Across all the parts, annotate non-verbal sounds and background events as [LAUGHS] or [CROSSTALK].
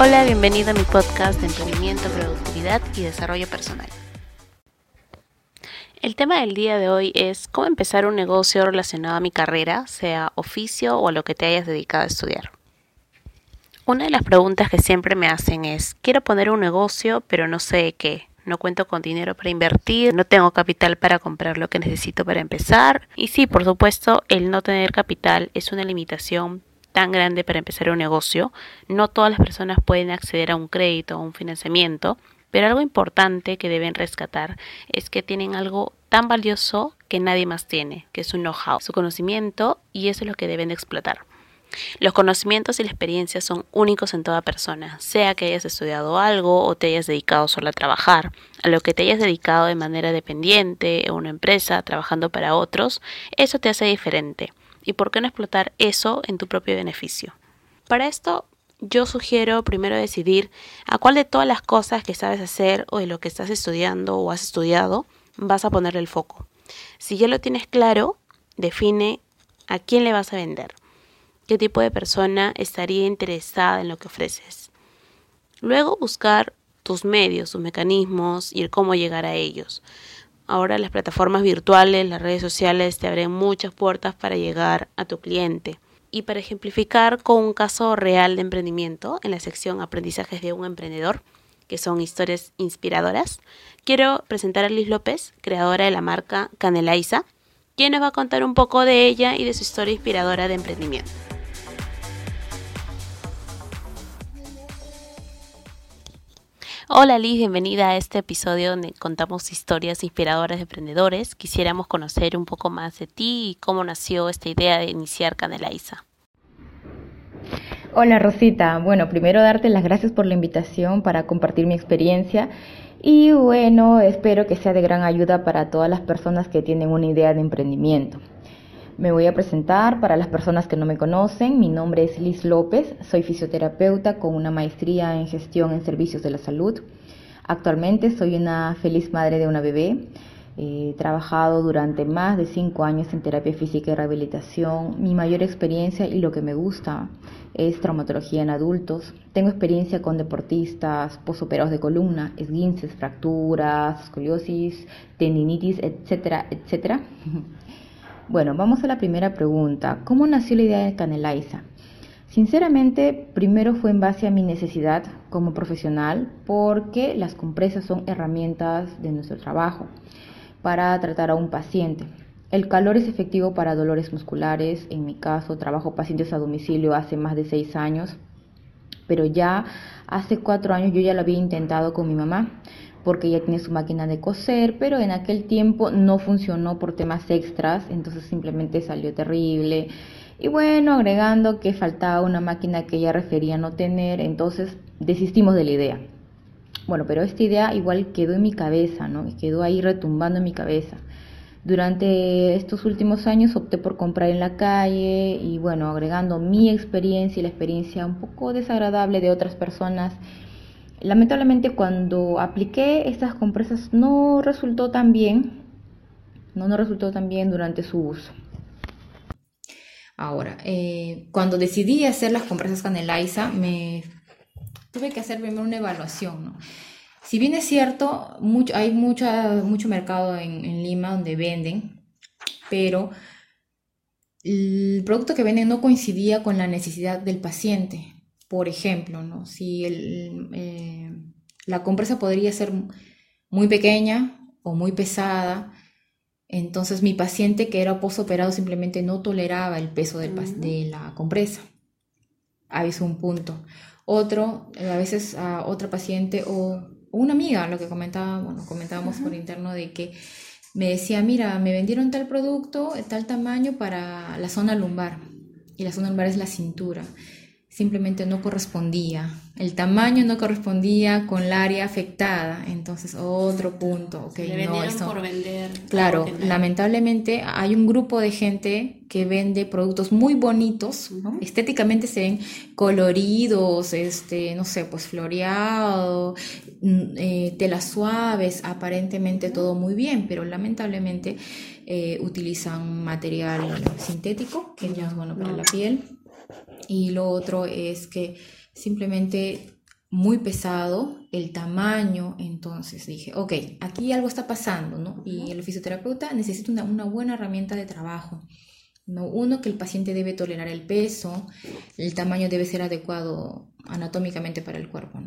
Hola, bienvenido a mi podcast de emprendimiento, productividad y desarrollo personal. El tema del día de hoy es cómo empezar un negocio relacionado a mi carrera, sea oficio o a lo que te hayas dedicado a estudiar. Una de las preguntas que siempre me hacen es, quiero poner un negocio, pero no sé qué. No cuento con dinero para invertir, no tengo capital para comprar lo que necesito para empezar. Y sí, por supuesto, el no tener capital es una limitación tan grande para empezar un negocio, no todas las personas pueden acceder a un crédito o un financiamiento, pero algo importante que deben rescatar es que tienen algo tan valioso que nadie más tiene, que es su know-how, su conocimiento, y eso es lo que deben explotar. Los conocimientos y la experiencia son únicos en toda persona, sea que hayas estudiado algo o te hayas dedicado solo a trabajar, a lo que te hayas dedicado de manera dependiente en una empresa, trabajando para otros, eso te hace diferente y por qué no explotar eso en tu propio beneficio. Para esto yo sugiero primero decidir a cuál de todas las cosas que sabes hacer o de lo que estás estudiando o has estudiado vas a ponerle el foco. Si ya lo tienes claro, define a quién le vas a vender, qué tipo de persona estaría interesada en lo que ofreces. Luego buscar tus medios, tus mecanismos y cómo llegar a ellos. Ahora las plataformas virtuales, las redes sociales te abren muchas puertas para llegar a tu cliente. Y para ejemplificar con un caso real de emprendimiento en la sección Aprendizajes de un emprendedor, que son historias inspiradoras, quiero presentar a Liz López, creadora de la marca Canelaiza, quien nos va a contar un poco de ella y de su historia inspiradora de emprendimiento. Hola Liz, bienvenida a este episodio donde contamos historias inspiradoras de emprendedores. Quisiéramos conocer un poco más de ti y cómo nació esta idea de iniciar Canelaiza. Hola Rosita, bueno, primero darte las gracias por la invitación para compartir mi experiencia y bueno, espero que sea de gran ayuda para todas las personas que tienen una idea de emprendimiento. Me voy a presentar para las personas que no me conocen. Mi nombre es Liz López, soy fisioterapeuta con una maestría en gestión en servicios de la salud. Actualmente soy una feliz madre de una bebé. He trabajado durante más de cinco años en terapia física y rehabilitación. Mi mayor experiencia y lo que me gusta es traumatología en adultos. Tengo experiencia con deportistas, posoperados de columna, esguinces, fracturas, escoliosis, tendinitis, etcétera, etcétera. [LAUGHS] Bueno, vamos a la primera pregunta. ¿Cómo nació la idea de Canelaiza? Sinceramente, primero fue en base a mi necesidad como profesional porque las compresas son herramientas de nuestro trabajo para tratar a un paciente. El calor es efectivo para dolores musculares. En mi caso, trabajo pacientes a domicilio hace más de seis años, pero ya hace cuatro años yo ya lo había intentado con mi mamá porque ella tiene su máquina de coser, pero en aquel tiempo no funcionó por temas extras, entonces simplemente salió terrible. Y bueno, agregando que faltaba una máquina que ella refería no tener, entonces desistimos de la idea. Bueno, pero esta idea igual quedó en mi cabeza, ¿no? Quedó ahí retumbando en mi cabeza. Durante estos últimos años opté por comprar en la calle y bueno, agregando mi experiencia y la experiencia un poco desagradable de otras personas, Lamentablemente cuando apliqué estas compresas no resultó tan bien, no, no resultó tan bien durante su uso. Ahora, eh, cuando decidí hacer las compresas con el AISA, me tuve que hacer primero una evaluación. Si bien es cierto, hay mucha, mucho mercado en Lima donde venden, pero el producto que venden no coincidía con la necesidad del paciente. Por ejemplo, ¿no? si eh, la compresa podría ser muy pequeña o muy pesada, entonces mi paciente que era postoperado simplemente no toleraba el peso de la compresa. Ahí es un punto. Otro, a veces a otra paciente o, una amiga, lo que comentaba, bueno, comentábamos por interno de que me decía, mira, me vendieron tal producto, tal tamaño para la zona lumbar. Y la zona lumbar es la cintura simplemente no correspondía. El tamaño no correspondía con el área afectada. Entonces, otro punto. Okay, no, por vender. Claro, lamentablemente hay un grupo de gente que vende productos muy bonitos, estéticamente se ven coloridos, este, no sé, pues floreado, mm, eh, telas suaves, aparentemente todo muy bien, pero lamentablemente eh, utilizan material sintético, que no es bueno para la piel y lo otro es que simplemente muy pesado, el tamaño, entonces dije, ok, aquí algo está pasando, ¿no? Y el fisioterapeuta necesita una, una buena herramienta de trabajo. ¿no? Uno, que el paciente debe tolerar el peso, el tamaño debe ser adecuado anatómicamente para el cuerpo.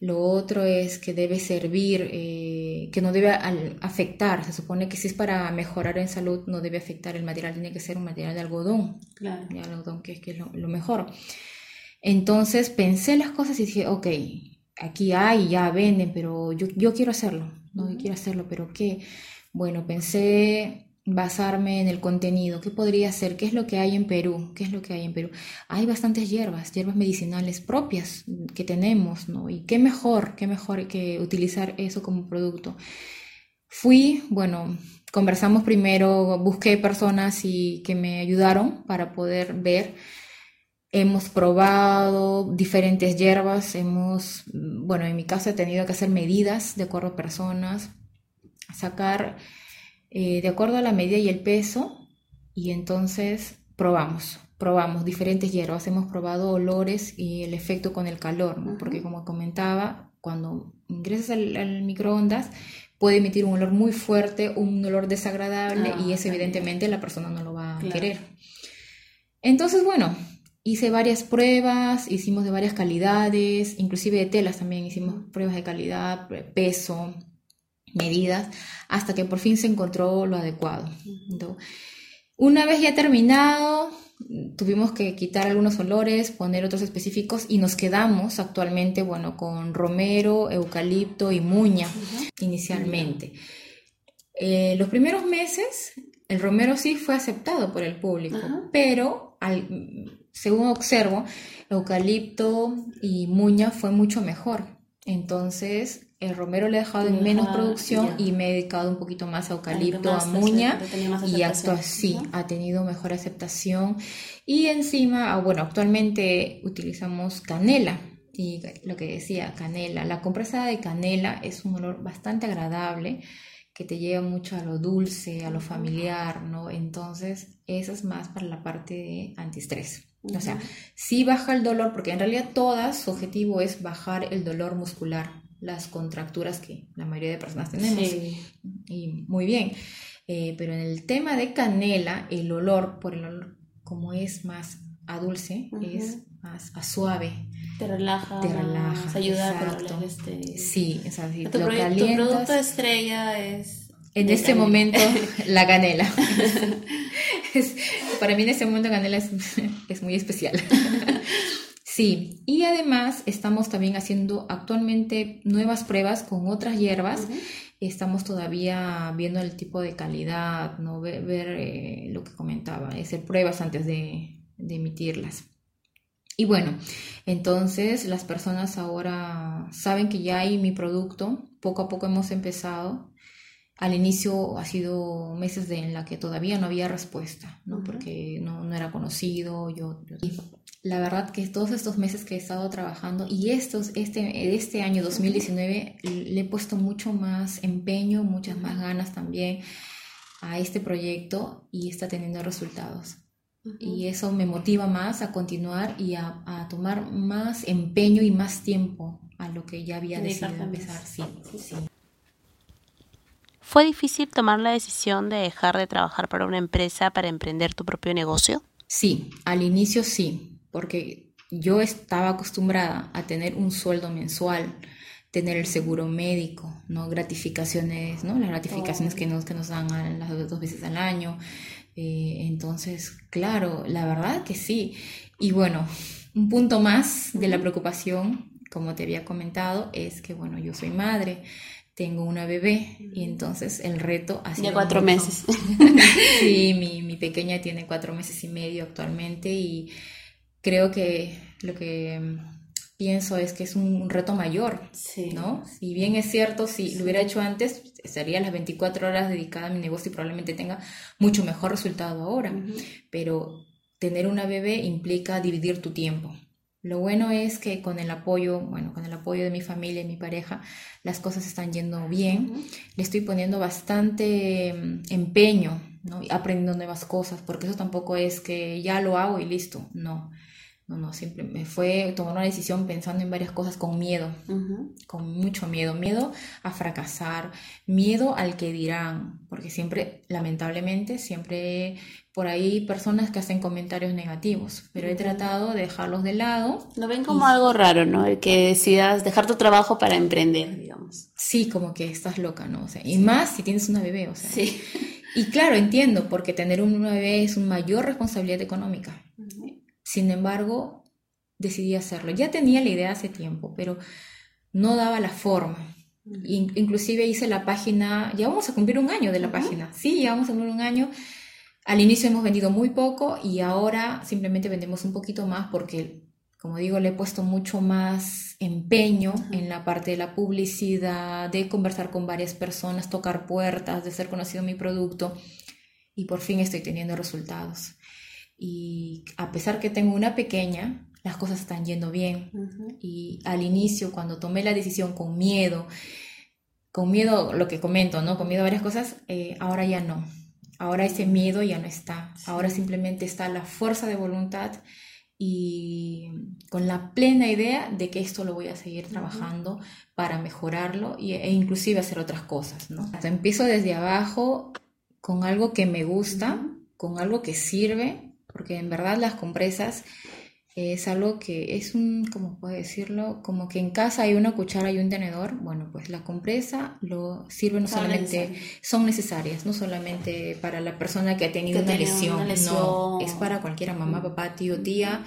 Lo otro es que debe servir, eh, que no debe afectar. Se supone que si es para mejorar en salud, no debe afectar el material, tiene que ser un material de algodón. Claro. De algodón, que es, que es lo, mejor. Entonces pensé las cosas y dije, ok, aquí hay, ya venden, pero yo, yo quiero hacerlo, ¿no? Yo quiero hacerlo, pero ¿qué? Bueno, pensé basarme en el contenido, qué podría ser, qué es lo que hay en Perú, qué es lo que hay en Perú. Hay bastantes hierbas, hierbas medicinales propias que tenemos, ¿no? Y qué mejor, qué mejor que utilizar eso como producto. Fui, bueno, conversamos primero, busqué personas y que me ayudaron para poder ver. Hemos probado diferentes hierbas, hemos, bueno, en mi caso he tenido que hacer medidas de acuerdo a personas, sacar eh, de acuerdo a la medida y el peso y entonces probamos, probamos diferentes hierbas, hemos probado olores y el efecto con el calor, porque como comentaba, cuando ingresas al, microondas puede emitir un olor muy fuerte, un olor desagradable y ah, eso evidentemente la persona no lo va a querer. Entonces, bueno, hice varias pruebas, hicimos de varias calidades, inclusive de telas también hicimos pruebas de calidad, peso, medidas hasta que por fin se encontró lo adecuado. una vez ya terminado, tuvimos que quitar algunos olores, poner otros específicos y nos quedamos actualmente, bueno, con romero, eucalipto y muña inicialmente. Eh, los primeros meses, el romero sí fue aceptado por el público, pero según observo, eucalipto y muña fue mucho mejor. Entonces, el romero le he dejado en menos producción y me he dedicado un poquito más a eucalipto, a muña y actúa así, ha tenido mejor aceptación. Y encima, ah, bueno, actualmente utilizamos canela y lo que decía, canela. La compresa de canela es un olor bastante agradable que te lleva mucho a lo dulce, a lo familiar, ¿no? Entonces, eso es más para la parte de antiestrés. O sea, sí baja el dolor, porque en realidad todas su objetivo es bajar el dolor muscular, las contracturas que la mayoría de personas tenemos. Y muy bien. Eh, pero en el tema de canela, el olor, por el olor, como es más a dulce, es más a suave. Te relaja. Te relaja. ayuda a este... Sí, o sea, si tu, lo tu producto estrella es... En este momento, la canela. [LAUGHS] para mí en este momento canela es, es muy especial. Sí, y además estamos también haciendo actualmente nuevas pruebas con otras hierbas. Estamos todavía viendo el tipo de calidad, ¿no? ver, eh, lo que comentaba, hacer pruebas antes de, emitirlas. Y bueno, entonces las personas ahora saben que ya hay mi producto, poco a poco hemos empezado. Al inicio ha sido meses de, en la que todavía no había respuesta, ¿no? porque no, no, era conocido. Yo, yo la verdad que todos estos meses que he estado trabajando y estos, este, este año 2019 le he puesto mucho más empeño, muchas más ganas también a este proyecto y está teniendo resultados. Y eso me motiva más a continuar y a, tomar más empeño y más tiempo a lo que ya había decidido empezar. Sí, sí. ¿Fue difícil tomar la decisión de dejar de trabajar para una empresa para emprender tu propio negocio? Sí, al inicio sí, porque yo estaba acostumbrada a tener un sueldo mensual, tener el seguro médico, ¿no? Gratificaciones, ¿no? Las gratificaciones que nos, que nos dan las dos veces al año. Eh, entonces, claro, la verdad que sí. Y bueno, un punto más de la preocupación, como te había comentado, es que, bueno, yo soy madre, tengo una bebé y entonces el reto ha sido... De cuatro meses. [LAUGHS] sí, [LAUGHS] mi, mi pequeña tiene cuatro meses y medio actualmente y creo que lo que mm, pienso es que es un reto mayor, ¿no? Si bien es cierto, si lo hubiera hecho antes, estaría las 24 horas dedicada a mi negocio y probablemente tenga mucho mejor resultado ahora, pero tener una bebé implica dividir tu tiempo. Lo bueno es que con el apoyo, bueno, con el apoyo de mi familia y mi pareja, las cosas están yendo bien. Le estoy poniendo bastante mm, empeño, ¿no? aprendiendo nuevas cosas, porque eso tampoco es que ya lo hago y listo, no No, no, siempre me fue tomar una decisión pensando en varias cosas con miedo, con mucho miedo, miedo a fracasar, miedo al que dirán, porque siempre, lamentablemente, siempre por ahí personas que hacen comentarios negativos, pero he tratado de dejarlos de lado. Lo ven como algo raro, ¿no? El que decidas dejar tu trabajo para emprender, digamos. Sí, como que estás loca, ¿no? O sea, y más si tienes una bebé, o sea. Sí. Y claro, entiendo, porque tener un bebé es una mayor responsabilidad económica. Sin embargo, decidí hacerlo. Ya tenía la idea hace tiempo, pero no daba la forma. inclusive hice la página, ya vamos a cumplir un año de la página. Sí, ya vamos a cumplir un año. Al inicio hemos vendido muy poco y ahora simplemente vendemos un poquito más porque, como digo, le he puesto mucho más empeño en la parte de la publicidad, de conversar con varias personas, tocar puertas, de ser conocido mi producto y por fin estoy teniendo resultados. Y a pesar que tengo una pequeña, las cosas están yendo bien. Y al inicio, cuando tomé la decisión con miedo, con miedo, lo que comento, ¿no? Con miedo a varias cosas, eh, ahora ya no. Ahora ese miedo ya no está. Ahora simplemente está la fuerza de voluntad y con la plena idea de que esto lo voy a seguir trabajando para mejorarlo e inclusive hacer otras cosas, ¿no? empiezo desde abajo con algo que me gusta, con algo que sirve porque en verdad las compresas es algo que es un, ¿cómo puedo decirlo? Como que en casa hay una cuchara y un tenedor. Bueno, pues la compresa lo sirve no solamente, son necesarias, no solamente para la persona que ha tenido una, lesión, no, es para cualquiera, mamá, papá, tío, tía.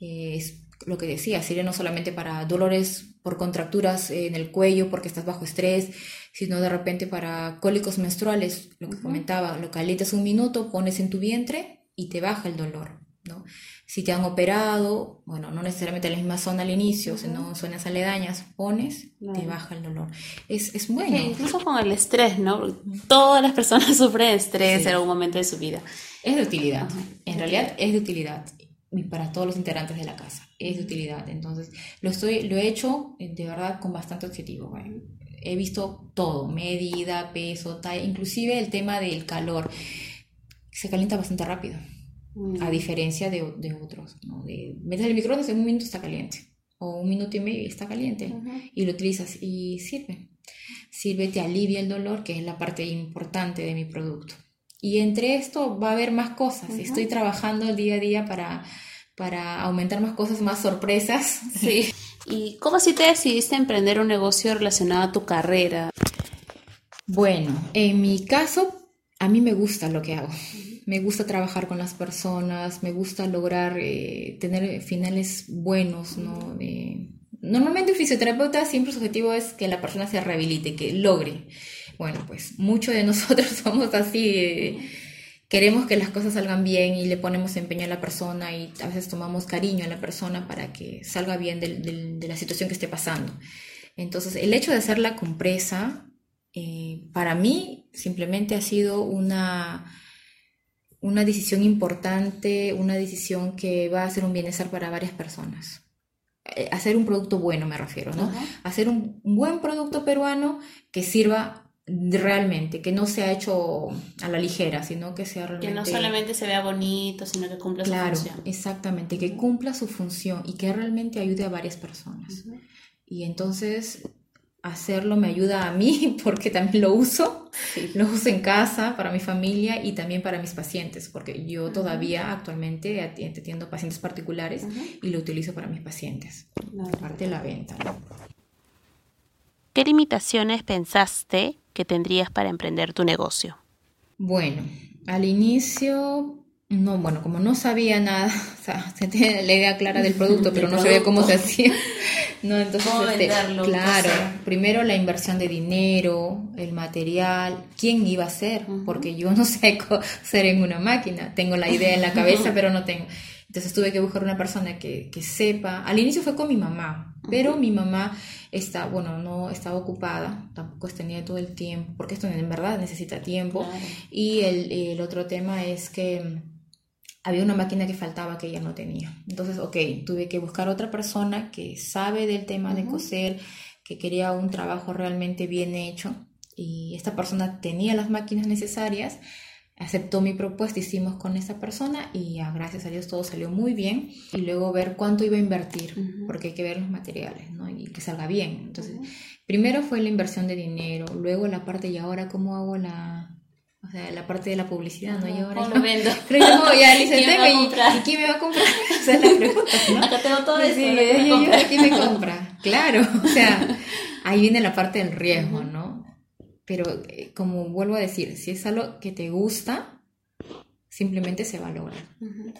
Eh, es lo que decía, sirve no solamente para dolores por contracturas en el cuello porque estás bajo estrés, sino de repente para cólicos menstruales, lo que comentaba, lo calientas un minuto, pones en tu vientre y te baja el dolor, ¿no? Si te han operado, bueno, no necesariamente en la misma zona al inicio, sino en zonas aledañas, pones, te baja el dolor. Es, es bueno. incluso con el estrés, ¿no? Todas las personas [LAUGHS] sufren estrés en algún momento de su vida. Es de utilidad, en realidad es de utilidad para todos los integrantes de la casa, es de utilidad. Entonces, lo, estoy, lo he hecho eh, de verdad con bastante objetivo. he visto todo, medida, peso, talla, inclusive el tema del calor se calienta bastante rápido, a mm. diferencia de, de otros. ¿no? De, metes el microondas en un minuto está caliente, o un minuto y medio está caliente, y lo utilizas y sirve. Sirve, te alivia el dolor, que es la parte importante de mi producto. Y entre esto va a haber más cosas. Estoy trabajando el día a día para, para aumentar más cosas, más sorpresas. [LAUGHS] Sí. ¿Y cómo si te decidiste a emprender un negocio relacionado a tu carrera? Bueno, en mi caso a mí me gusta lo que hago. Me gusta trabajar con las personas, me gusta lograr eh, tener finales buenos, ¿no? normalmente un fisioterapeuta siempre su objetivo es que la persona se rehabilite, que logre. Bueno, pues muchos de [LAUGHS] nosotros somos así, queremos que las cosas salgan bien y le ponemos empeño a la persona y a veces tomamos cariño a la persona para que salga bien de la situación que esté pasando. Entonces, el hecho de hacer la compresa eh, para mí simplemente ha sido una, una decisión importante, una decisión que va a ser un bienestar para varias personas. Eh, hacer un producto bueno, me refiero, ¿no? Hacer un, buen producto peruano que sirva realmente, que no sea hecho a la ligera, sino que sea realmente... Que no solamente se vea bonito, sino que cumpla su función. Claro, exactamente, que cumpla su función y que realmente ayude a varias personas. Y entonces hacerlo me ayuda a mí [LAUGHS] porque también lo uso, lo uso en casa para mi familia y también para mis pacientes, porque yo todavía actualmente atiendo pacientes particulares y lo utilizo para mis pacientes, aparte de la venta. ¿Qué limitaciones pensaste que tendrías para emprender tu negocio? Bueno, al inicio no, bueno, como no sabía nada, [LAUGHS] o sea, se tiene la idea clara del producto, pero no sabía cómo se hacía. [LAUGHS] No, entonces, este, claro, primero la inversión de dinero, el material, quién iba a ser, porque yo no [LAUGHS] sé ser en una máquina, tengo la idea en la cabeza, pero no tengo. Entonces tuve que buscar una persona que, que sepa. Al inicio fue con mi mamá, pero mi mamá está, bueno, no estaba ocupada, tampoco tenía todo el tiempo, porque esto en verdad necesita tiempo. Y el, el otro tema es que había una máquina que faltaba que ella no tenía. Entonces, ok, tuve que buscar otra persona que sabe del tema de coser, que quería un trabajo realmente bien hecho y esta persona tenía las máquinas necesarias aceptó mi propuesta, hicimos con esa persona y ya, gracias a Dios todo salió muy bien. Y luego ver cuánto iba a invertir, porque hay que ver los materiales, ¿no? Y que salga bien. Entonces, primero fue la inversión de dinero, luego la parte y ahora cómo hago la... O sea, la parte de la publicidad, ¿no? Y ahora ¿Cómo lo vendo? [LAUGHS] Creo que no, ya licencié ¿Quién me va a y, quién me va a comprar? [LAUGHS] O sea, la pregunta, ¿no? Acá tengo todo Sí, esto. sí. ¿Quién me compra? ¿quién me compra? Claro, [LAUGHS] o sea, ahí viene la parte del riesgo, ¿no? Pero eh, como vuelvo a decir, si es algo que te gusta, simplemente se va a lograr. Ujú.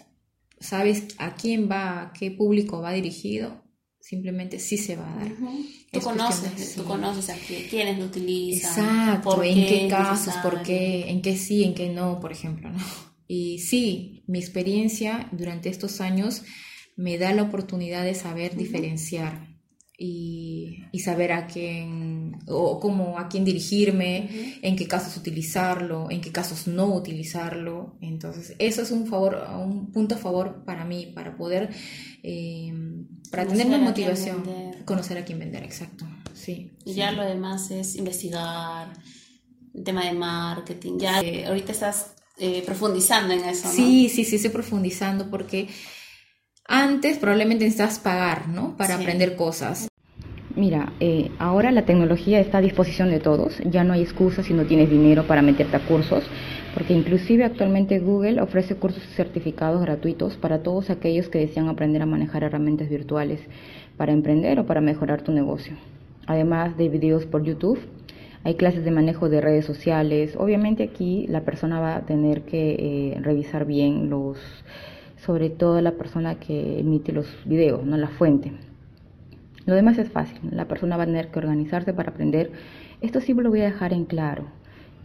Sabes a quién va, a qué público va dirigido, simplemente sí se va a dar. Tú Es conoces, de- tú conoces a qui- quiénes lo utilizan. Exacto, por en qué casos, por qué, en qué sí, en qué no, por ejemplo, ¿no? [LAUGHS] Y sí, mi experiencia durante estos años me da la oportunidad de saber diferenciar y, y saber a quién, o cómo, a quién dirigirme, en qué casos utilizarlo, en qué casos no utilizarlo. Entonces, eso es un favor, un punto a favor para mí, para poder, eh, para tener Conocer más a quién motivación, conocer a quién vender, exacto. Sí. Y sí. ya lo demás es investigar, el tema de marketing. Ya eh, ahorita estás eh, profundizando en eso, ¿no? Sí, sí, sí, estoy profundizando porque antes probablemente necesitas pagar, ¿no? Para Sí. aprender cosas. Mira, eh, ahora la tecnología está a disposición de todos, ya no hay excusa si no tienes dinero para meterte a cursos, porque inclusive actualmente Google ofrece cursos certificados gratuitos para todos aquellos que desean aprender a manejar herramientas virtuales para emprender o para mejorar tu negocio. Además de videos por YouTube, hay clases de manejo de redes sociales. Obviamente aquí la persona va a tener que eh, revisar bien los, sobre todo la persona que emite los videos, no la fuente. Lo demás es fácil, la persona va a tener que organizarse para aprender. Esto sí lo voy a dejar en claro.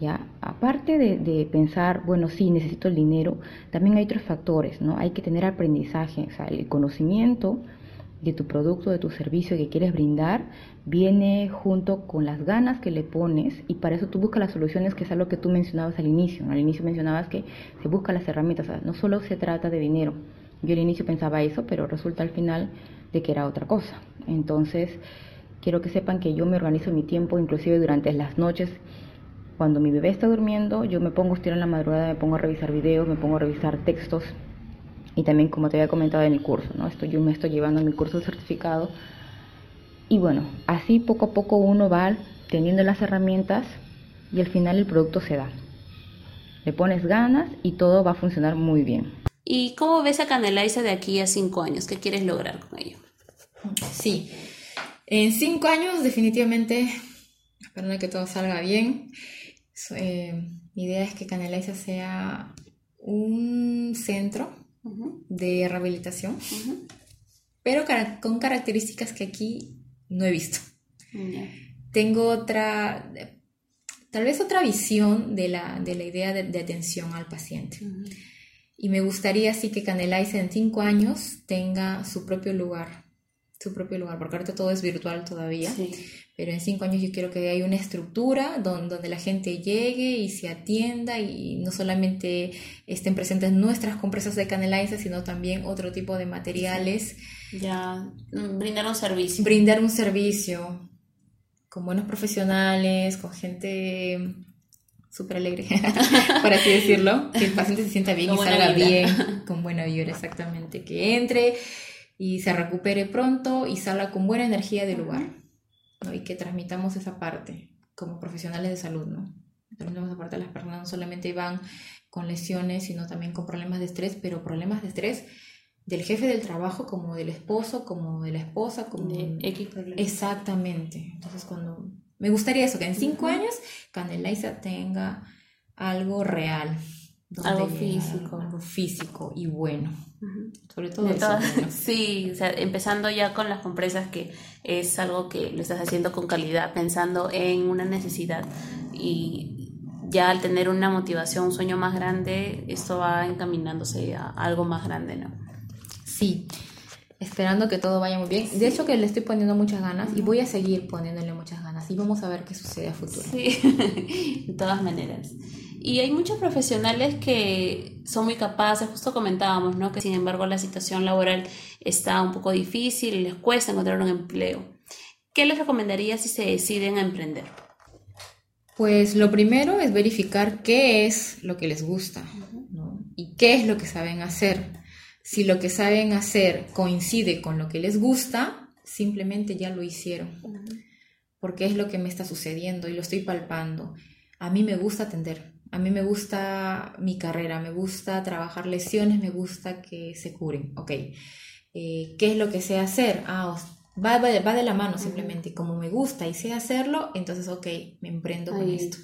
¿ya? Aparte de, pensar, bueno, sí, necesito el dinero, también hay otros factores, ¿no? Hay que tener aprendizaje, o sea, el conocimiento de tu producto, de tu servicio que quieres brindar, viene junto con las ganas que le pones y para eso tú buscas las soluciones, que es algo que tú mencionabas al inicio. ¿no? Al inicio mencionabas que se buscan las herramientas, o sea, no solo se trata de dinero. Yo al inicio pensaba eso, pero resulta al final de que era otra cosa. Entonces, quiero que sepan que yo me organizo mi tiempo, inclusive durante las noches, cuando mi bebé está durmiendo, yo me pongo a en la madrugada, me pongo a revisar videos, me pongo a revisar textos y también como te había comentado en el curso, ¿no? Esto yo me estoy llevando mi curso de certificado y bueno, así poco a poco uno va teniendo las herramientas y al final el producto se da. Le pones ganas y todo va a funcionar muy bien. ¿Y cómo ves a Caneliza de aquí a cinco años? ¿Qué quieres lograr con ello? Sí. En cinco años, definitivamente, esperando que todo salga bien, eh, mi idea es que Caneliza sea un centro de rehabilitación, pero con características que aquí no he visto. Ya. tengo otra, tal vez otra visión de la, de la idea de, de atención al paciente. Y me gustaría así que Canelize en cinco años tenga su propio lugar, su propio lugar, porque ahorita todo es virtual todavía, Sí. pero en cinco años yo quiero que haya una estructura donde, donde la gente llegue y se atienda y no solamente estén presentes nuestras compresas de Canelize, sino también otro tipo de materiales, Ya mm, brindar un servicio. brindar un servicio con buenos profesionales, con gente súper alegre, [LAUGHS] por así decirlo, que el paciente se sienta bien Con y salga vibra. bien, con buena vibra exactamente, que entre y se recupere pronto y salga con buena energía del lugar, ¿no? y que transmitamos esa parte como profesionales de salud, ¿no? Transmitamos esa parte a las personas, no solamente van con lesiones, sino también con problemas de estrés, pero problemas de estrés del jefe del trabajo, como del esposo, como de la esposa, como De X problema. Exactamente. Entonces, cuando me gustaría eso, que en cinco años Caneliza tenga algo real. Algo físico. Algo físico y bueno. Sobre todo De eso. bueno. [LAUGHS] Sí, o sea, empezando ya con las compresas, que es algo que lo estás haciendo con calidad, pensando en una necesidad y ya al tener una motivación, un sueño más grande, esto va encaminándose a algo más grande, ¿no? Sí. Esperando que todo vaya muy bien. De hecho, que le estoy poniendo muchas ganas y voy a seguir poniéndole muchas ganas. Y vamos a ver qué sucede a futuro. Sí, [LAUGHS] de todas maneras. Y hay muchos profesionales que son muy capaces, justo comentábamos, ¿no? Que sin embargo la situación laboral está un poco difícil y les cuesta encontrar un empleo. ¿Qué les recomendaría si se deciden a emprender? Pues lo primero es verificar qué es lo que les gusta y qué es lo que saben hacer. Si lo que saben hacer coincide con lo que les gusta, simplemente ya lo hicieron. Porque es lo que me está sucediendo y lo estoy palpando. A mí me gusta atender, a mí me gusta mi carrera, me gusta trabajar lesiones, me gusta que se curen. Ok, eh, ¿qué es lo que sé hacer? Ah, Va, va, de la mano simplemente, como me gusta y sé hacerlo, entonces, ok, me emprendo con esto.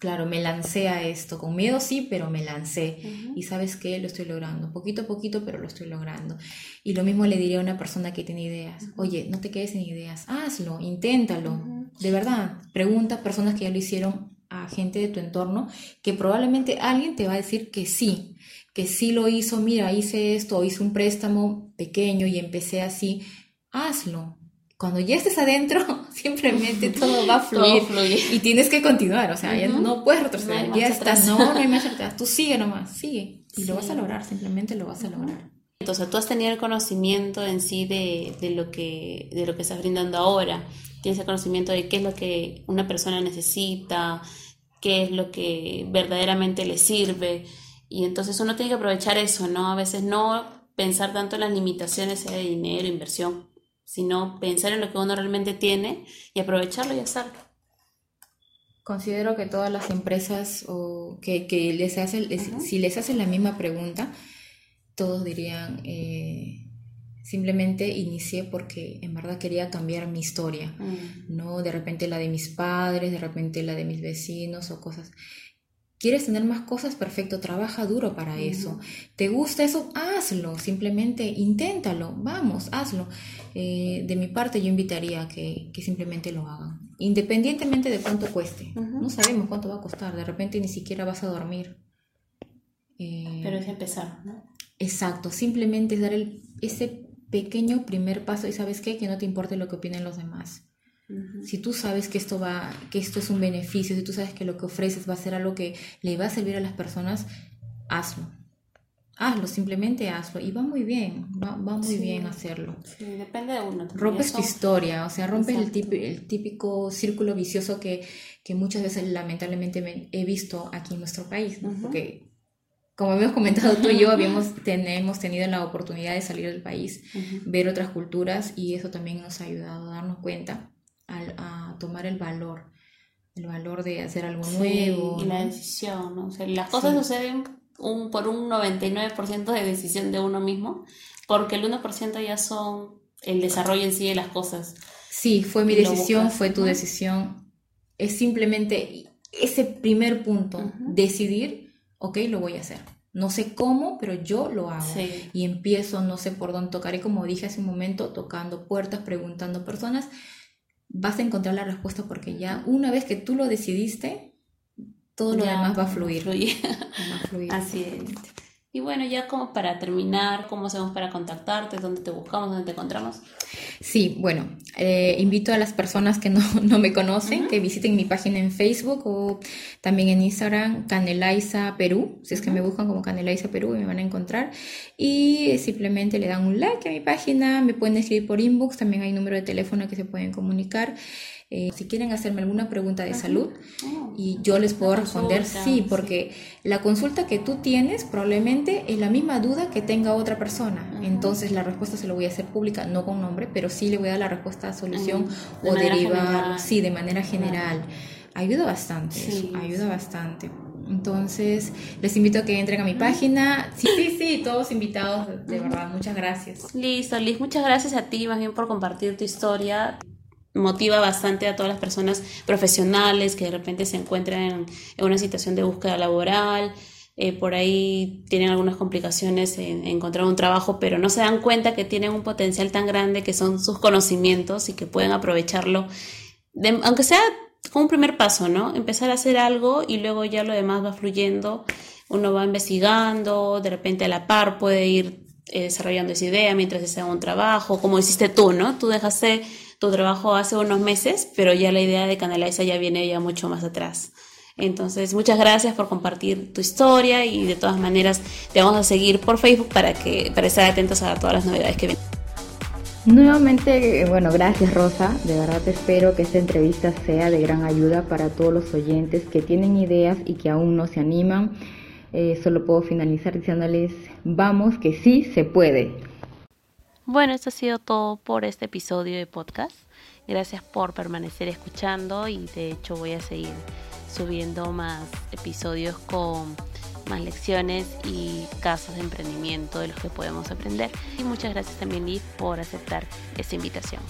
Claro, me lancé a esto, con miedo sí, pero me lancé. Y sabes qué, lo estoy logrando, poquito a poquito, pero lo estoy logrando. Y lo mismo le diría a una persona que tiene ideas, oye, no te quedes sin ideas, hazlo, inténtalo, de verdad. Pregunta a personas que ya lo hicieron, a gente de tu entorno, que probablemente alguien te va a decir que sí, que sí lo hizo, mira, hice esto, o hice un préstamo pequeño y empecé así hazlo. Cuando ya estés adentro, [LAUGHS] simplemente todo va a fluir, y tienes que continuar, o sea, ya no puedes retroceder, ya estás, no, no hay más atrás, tú sigue nomás, sigue. Y lo vas a lograr, simplemente lo vas a lograr. Entonces, tú has tenido el conocimiento en sí de, de, lo que, de lo que estás brindando ahora, tienes el conocimiento de qué es lo que una persona necesita, qué es lo que verdaderamente le sirve, y entonces uno tiene que aprovechar eso, ¿no? A veces no pensar tanto en las limitaciones de dinero, inversión, sino pensar en lo que uno realmente tiene y aprovecharlo y hacerlo. Considero que todas las empresas o que, les hacen, si les hacen la misma pregunta, todos dirían, eh, simplemente inicié porque en verdad quería cambiar mi historia, mm. no de repente la de mis padres, de repente la de mis vecinos o cosas. ¿Quieres tener más cosas? Perfecto, trabaja duro para eso. ¿Te gusta eso? Hazlo, simplemente inténtalo, vamos, hazlo. Eh, de mi parte yo invitaría a que, simplemente lo hagan, independientemente de cuánto cueste. No sabemos cuánto va a costar, de repente ni siquiera vas a dormir. Eh, Pero es empezar, ¿no? Exacto, simplemente es dar el, ese pequeño primer paso y sabes qué, que no te importe lo que opinen los demás. Si tú sabes que esto va, que esto es un beneficio, si tú sabes que lo que ofreces va a ser algo que le va a servir a las personas, hazlo. Hazlo, simplemente hazlo. Y va muy bien, va, muy bien hacerlo. Sí, depende de uno. Rompes tu historia, o sea, rompes el, el, típico círculo vicioso que, que muchas veces lamentablemente he visto aquí en nuestro país, Porque como habíamos comentado tú y yo, habíamos, [LAUGHS] tenemos tenido la oportunidad de salir del país, ver otras culturas y eso también nos ha ayudado a darnos cuenta a, tomar el valor, el valor de hacer algo nuevo. Y la decisión, ¿no? O sea, las cosas suceden un, por un 99% de decisión de uno mismo, porque el 1% ya son el desarrollo en sí de las cosas. Sí, fue mi decisión, fue tu decisión. Es simplemente ese primer punto, decidir, ok, lo voy a hacer. No sé cómo, pero yo lo hago. Y empiezo, no sé por dónde tocar. Y como dije hace un momento, tocando puertas, preguntando a personas vas a encontrar la respuesta porque ya una vez que tú lo decidiste, todo lo demás va a fluir. [LAUGHS] Va a fluir. Así es. Y bueno, ya como para terminar, ¿cómo hacemos para contactarte? ¿Dónde te buscamos? ¿Dónde te encontramos? Sí, bueno, eh, invito a las personas que no, [LAUGHS] no me conocen que visiten mi página en Facebook o también en Instagram, Canelaiza Perú. Si es que me buscan como Canelaiza Perú y me van a encontrar. Y simplemente le dan un like a mi página, me pueden escribir por inbox, también hay número de teléfono que se pueden comunicar. Eh, si quieren hacerme alguna pregunta de salud oh. y yo les puedo responder sí, porque la consulta que tú tienes probablemente es la misma duda que tenga otra persona. Entonces la respuesta se lo voy a hacer pública, no con nombre, pero sí le voy a dar la respuesta a solución o derivar, sí, de manera general. Ayuda bastante, ayuda bastante. Entonces, les invito a que entren a mi página. Sí, sí, sí, todos invitados, de verdad, muchas gracias. Listo, Liz, muchas gracias a ti más bien por compartir tu historia motiva bastante a todas las personas profesionales que de repente se encuentran en, una situación de búsqueda laboral, eh, por ahí tienen algunas complicaciones en, encontrar un trabajo, pero no se dan cuenta que tienen un potencial tan grande que son sus conocimientos y que pueden aprovecharlo, aunque sea como un primer paso, ¿no? Empezar a hacer algo y luego ya lo demás va fluyendo, uno va investigando, de repente a la par puede ir eh, desarrollando esa idea mientras se un trabajo, como hiciste tú, ¿no? Tú dejaste tu trabajo hace unos meses, pero ya la idea de Canaliza ya viene ya mucho más atrás. Entonces, muchas gracias por compartir tu historia y de todas maneras te vamos a seguir por Facebook para que para estar atentos a todas las novedades que vienen. Nuevamente, bueno, gracias Rosa. De verdad espero que esta entrevista sea de gran ayuda para todos los oyentes que tienen ideas y que aún no se animan. Eh, solo puedo finalizar diciéndoles, vamos, que sí se puede. Bueno, esto ha sido todo por este episodio de podcast. Gracias por permanecer escuchando y de hecho voy a seguir subiendo más episodios con más lecciones y casos de emprendimiento de los que podemos aprender. Y muchas gracias también Liv por aceptar esta invitación.